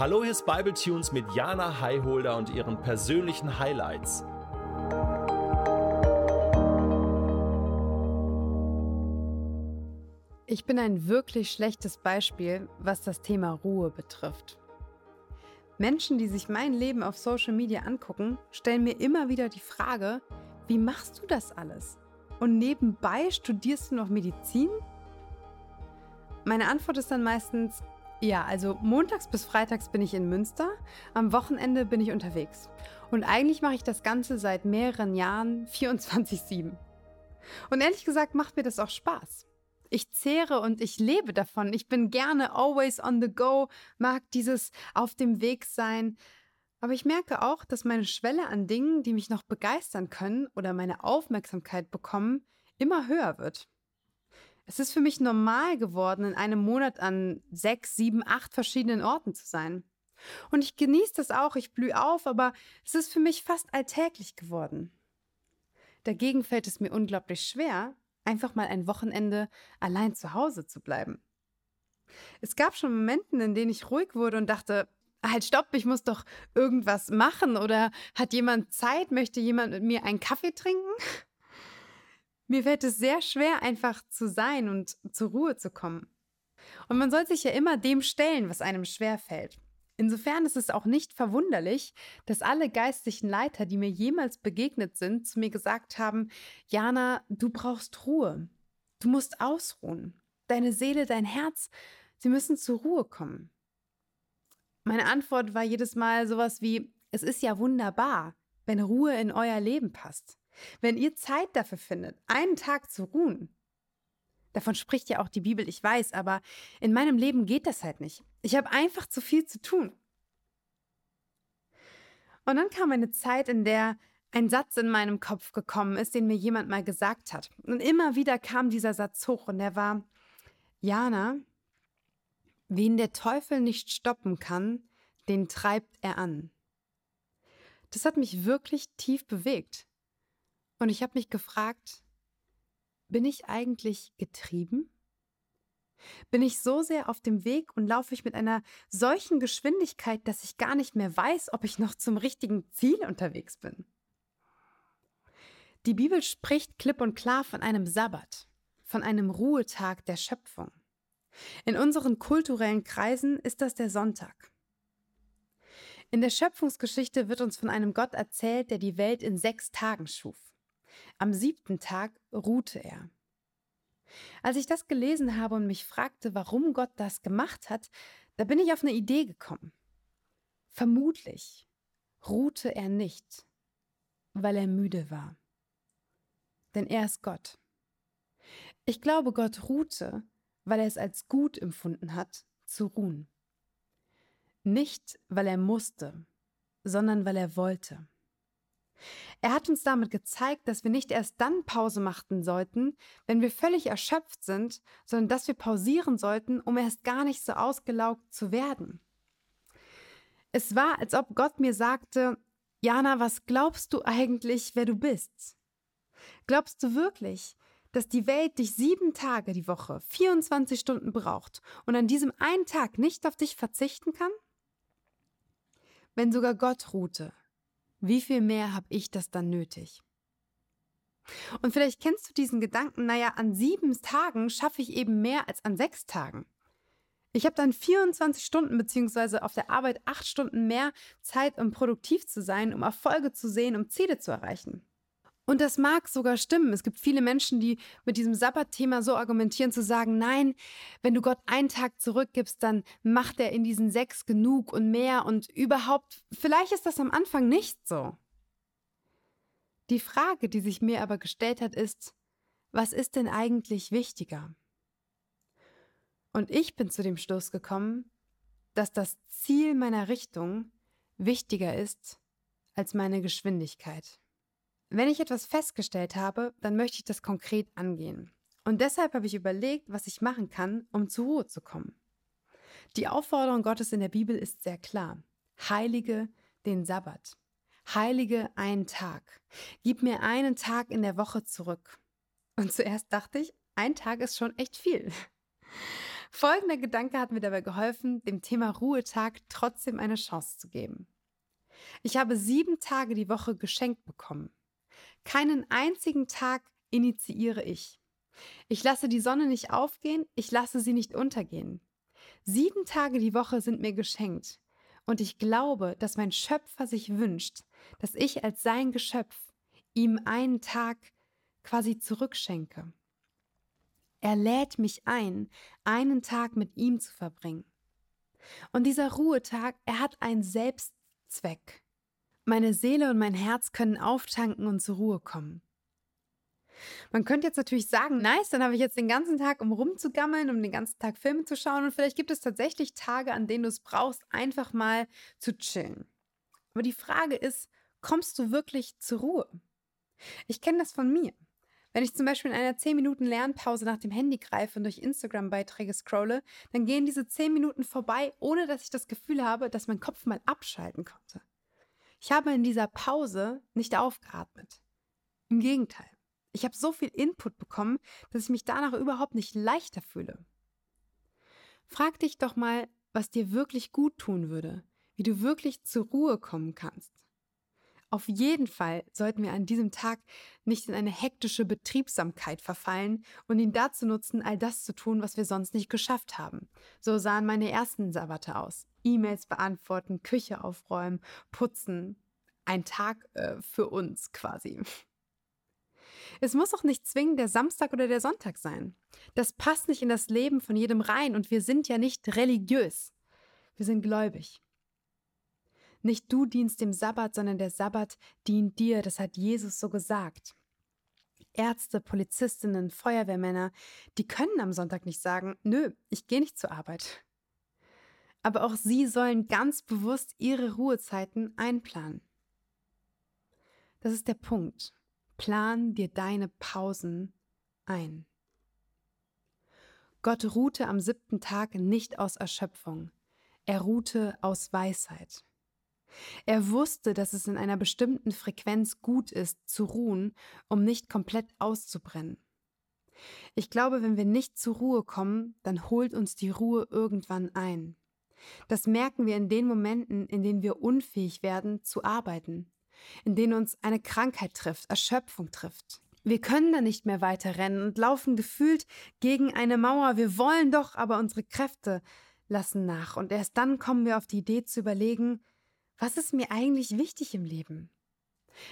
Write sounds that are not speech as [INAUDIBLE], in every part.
Hallo, hier ist Bible Tunes mit Jana Highholder und ihren persönlichen Highlights. Ich bin ein wirklich schlechtes Beispiel, was das Thema Ruhe betrifft. Menschen, die sich mein Leben auf Social Media angucken, stellen mir immer wieder die Frage, wie machst du das alles? Und nebenbei studierst du noch Medizin? Meine Antwort ist dann meistens, ja, also montags bis freitags bin ich in Münster, am Wochenende bin ich unterwegs. Und eigentlich mache ich das Ganze seit mehreren Jahren [LAUGHS] 24-7. Und ehrlich gesagt macht mir das auch Spaß. Ich zehre und ich lebe davon. Ich bin gerne always on the go, mag dieses auf dem Weg sein. Aber ich merke auch, dass meine Schwelle an Dingen, die mich noch begeistern können oder meine Aufmerksamkeit bekommen, immer höher wird. Es ist für mich normal geworden, in einem Monat an sechs, sieben, acht verschiedenen Orten zu sein. Und ich genieße das auch, ich blühe auf, aber es ist für mich fast alltäglich geworden. Dagegen fällt es mir unglaublich schwer, einfach mal ein Wochenende allein zu Hause zu bleiben. Es gab schon Momente, in denen ich ruhig wurde und dachte, halt stopp, ich muss doch irgendwas machen oder hat jemand Zeit, möchte jemand mit mir einen Kaffee trinken? Mir fällt es sehr schwer, einfach zu sein und zur Ruhe zu kommen. Und man soll sich ja immer dem stellen, was einem schwer fällt. Insofern ist es auch nicht verwunderlich, dass alle geistlichen Leiter, die mir jemals begegnet sind, zu mir gesagt haben, Jana, du brauchst Ruhe. Du musst ausruhen. Deine Seele, dein Herz, sie müssen zur Ruhe kommen. Meine Antwort war jedes Mal sowas wie, es ist ja wunderbar, wenn Ruhe in euer Leben passt. Wenn ihr Zeit dafür findet, einen Tag zu ruhen, davon spricht ja auch die Bibel, ich weiß, aber in meinem Leben geht das halt nicht. Ich habe einfach zu viel zu tun. Und dann kam eine Zeit, in der ein Satz in meinem Kopf gekommen ist, den mir jemand mal gesagt hat. Und immer wieder kam dieser Satz hoch und der war, Jana, wen der Teufel nicht stoppen kann, den treibt er an. Das hat mich wirklich tief bewegt. Und ich habe mich gefragt, bin ich eigentlich getrieben? Bin ich so sehr auf dem Weg und laufe ich mit einer solchen Geschwindigkeit, dass ich gar nicht mehr weiß, ob ich noch zum richtigen Ziel unterwegs bin? Die Bibel spricht klipp und klar von einem Sabbat, von einem Ruhetag der Schöpfung. In unseren kulturellen Kreisen ist das der Sonntag. In der Schöpfungsgeschichte wird uns von einem Gott erzählt, der die Welt in sechs Tagen schuf. Am siebten Tag ruhte er. Als ich das gelesen habe und mich fragte, warum Gott das gemacht hat, da bin ich auf eine Idee gekommen. Vermutlich ruhte er nicht, weil er müde war. Denn er ist Gott. Ich glaube, Gott ruhte, weil er es als gut empfunden hat, zu ruhen. Nicht, weil er musste, sondern weil er wollte. Er hat uns damit gezeigt, dass wir nicht erst dann Pause machen sollten, wenn wir völlig erschöpft sind, sondern dass wir pausieren sollten, um erst gar nicht so ausgelaugt zu werden. Es war, als ob Gott mir sagte, Jana, was glaubst du eigentlich, wer du bist? Glaubst du wirklich, dass die Welt dich sieben Tage die Woche, 24 Stunden braucht und an diesem einen Tag nicht auf dich verzichten kann? Wenn sogar Gott ruhte, wie viel mehr habe ich das dann nötig? Und vielleicht kennst du diesen Gedanken, naja, an sieben Tagen schaffe ich eben mehr als an sechs Tagen. Ich habe dann 24 Stunden beziehungsweise auf der Arbeit acht Stunden mehr Zeit, um produktiv zu sein, um Erfolge zu sehen, um Ziele zu erreichen. Und das mag sogar stimmen. Es gibt viele Menschen, die mit diesem Sabbat-Thema so argumentieren, zu sagen, nein, wenn du Gott einen Tag zurückgibst, dann macht er in diesen sechs genug und mehr und überhaupt, vielleicht ist das am Anfang nicht so. Die Frage, die sich mir aber gestellt hat, ist, was ist denn eigentlich wichtiger? Und ich bin zu dem Schluss gekommen, dass das Ziel meiner Richtung wichtiger ist als meine Geschwindigkeit. Wenn ich etwas festgestellt habe, dann möchte ich das konkret angehen. Und deshalb habe ich überlegt, was ich machen kann, um zur Ruhe zu kommen. Die Aufforderung Gottes in der Bibel ist sehr klar. Heilige den Sabbat. Heilige einen Tag. Gib mir einen Tag in der Woche zurück. Und zuerst dachte ich, ein Tag ist schon echt viel. Folgender Gedanke hat mir dabei geholfen, dem Thema Ruhetag trotzdem eine Chance zu geben. Ich habe sieben Tage die Woche geschenkt bekommen. Keinen einzigen Tag initiiere ich. Ich lasse die Sonne nicht aufgehen, ich lasse sie nicht untergehen. Sieben Tage die Woche sind mir geschenkt. Und ich glaube, dass mein Schöpfer sich wünscht, dass ich als sein Geschöpf ihm einen Tag quasi zurückschenke. Er lädt mich ein, einen Tag mit ihm zu verbringen. Und dieser Ruhetag, er hat einen Selbstzweck. Meine Seele und mein Herz können auftanken und zur Ruhe kommen. Man könnte jetzt natürlich sagen, nice, dann habe ich jetzt den ganzen Tag, um rumzugammeln, um den ganzen Tag Filme zu schauen und vielleicht gibt es tatsächlich Tage, an denen du es brauchst, einfach mal zu chillen. Aber die Frage ist, kommst du wirklich zur Ruhe? Ich kenne das von mir. Wenn ich zum Beispiel in einer 10 Minuten Lernpause nach dem Handy greife und durch Instagram-Beiträge scrolle, dann gehen diese 10 Minuten vorbei, ohne dass ich das Gefühl habe, dass mein Kopf mal abschalten konnte. Ich habe in dieser Pause nicht aufgeatmet. Im Gegenteil. Ich habe so viel Input bekommen, dass ich mich danach überhaupt nicht leichter fühle. Frag dich doch mal, was dir wirklich gut tun würde, wie du wirklich zur Ruhe kommen kannst. Auf jeden Fall sollten wir an diesem Tag nicht in eine hektische Betriebsamkeit verfallen und ihn dazu nutzen, all das zu tun, was wir sonst nicht geschafft haben. So sahen meine ersten Sabbate aus. E-Mails beantworten, Küche aufräumen, putzen. Ein Tag äh, für uns quasi. Es muss auch nicht zwingend der Samstag oder der Sonntag sein. Das passt nicht in das Leben von jedem rein und wir sind ja nicht religiös. Wir sind gläubig. Nicht du dienst dem Sabbat, sondern der Sabbat dient dir. Das hat Jesus so gesagt. Ärzte, Polizistinnen, Feuerwehrmänner, die können am Sonntag nicht sagen, nö, ich gehe nicht zur Arbeit. Aber auch sie sollen ganz bewusst ihre Ruhezeiten einplanen. Das ist der Punkt. Plan dir deine Pausen ein. Gott ruhte am siebten Tag nicht aus Erschöpfung, er ruhte aus Weisheit. Er wusste, dass es in einer bestimmten Frequenz gut ist, zu ruhen, um nicht komplett auszubrennen. Ich glaube, wenn wir nicht zur Ruhe kommen, dann holt uns die Ruhe irgendwann ein. Das merken wir in den Momenten, in denen wir unfähig werden zu arbeiten, in denen uns eine Krankheit trifft, Erschöpfung trifft. Wir können da nicht mehr weiter rennen und laufen gefühlt gegen eine Mauer. Wir wollen doch, aber unsere Kräfte lassen nach. Und erst dann kommen wir auf die Idee zu überlegen, was ist mir eigentlich wichtig im Leben?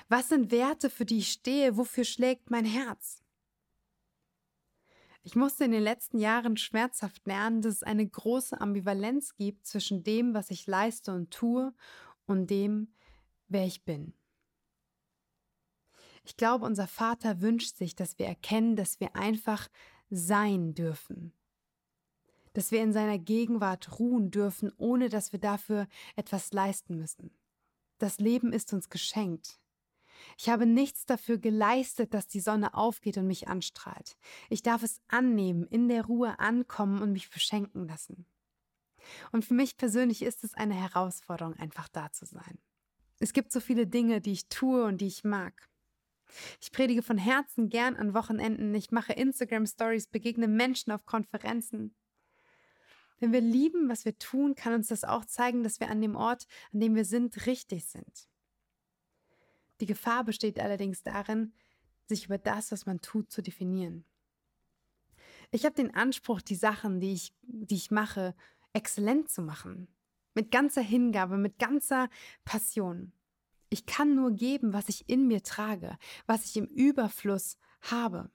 Was sind Werte, für die ich stehe? Wofür schlägt mein Herz? Ich musste in den letzten Jahren schmerzhaft lernen, dass es eine große Ambivalenz gibt zwischen dem, was ich leiste und tue, und dem, wer ich bin. Ich glaube, unser Vater wünscht sich, dass wir erkennen, dass wir einfach sein dürfen. Dass wir in seiner Gegenwart ruhen dürfen, ohne dass wir dafür etwas leisten müssen. Das Leben ist uns geschenkt. Ich habe nichts dafür geleistet, dass die Sonne aufgeht und mich anstrahlt. Ich darf es annehmen, in der Ruhe ankommen und mich beschenken lassen. Und für mich persönlich ist es eine Herausforderung, einfach da zu sein. Es gibt so viele Dinge, die ich tue und die ich mag. Ich predige von Herzen gern an Wochenenden, ich mache Instagram Stories, begegne Menschen auf Konferenzen. Wenn wir lieben, was wir tun, kann uns das auch zeigen, dass wir an dem Ort, an dem wir sind, richtig sind. Die Gefahr besteht allerdings darin, sich über das, was man tut, zu definieren. Ich habe den Anspruch, die Sachen, die ich, die ich mache, exzellent zu machen. Mit ganzer Hingabe, mit ganzer Passion. Ich kann nur geben, was ich in mir trage, was ich im Überfluss habe.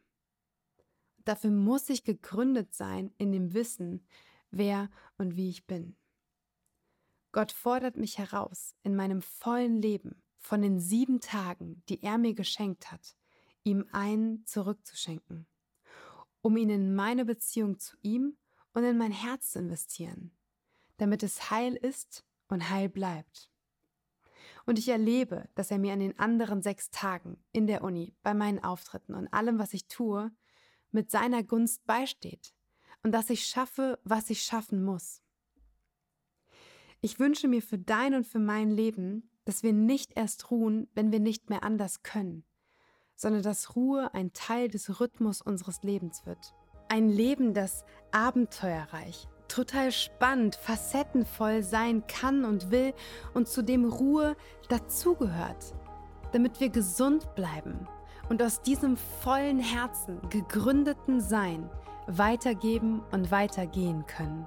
Dafür muss ich gegründet sein in dem Wissen, wer und wie ich bin. Gott fordert mich heraus, in meinem vollen Leben von den sieben Tagen, die er mir geschenkt hat, ihm einen zurückzuschenken, um ihn in meine Beziehung zu ihm und in mein Herz zu investieren, damit es heil ist und heil bleibt. Und ich erlebe, dass er mir an den anderen sechs Tagen in der Uni, bei meinen Auftritten und allem, was ich tue, mit seiner Gunst beisteht und dass ich schaffe, was ich schaffen muss. Ich wünsche mir für dein und für mein Leben, dass wir nicht erst ruhen, wenn wir nicht mehr anders können, sondern dass Ruhe ein Teil des Rhythmus unseres Lebens wird. ein Leben, das abenteuerreich, total spannend, facettenvoll sein kann und will und zu dem Ruhe dazugehört, damit wir gesund bleiben und aus diesem vollen Herzen gegründeten Sein weitergeben und weitergehen können.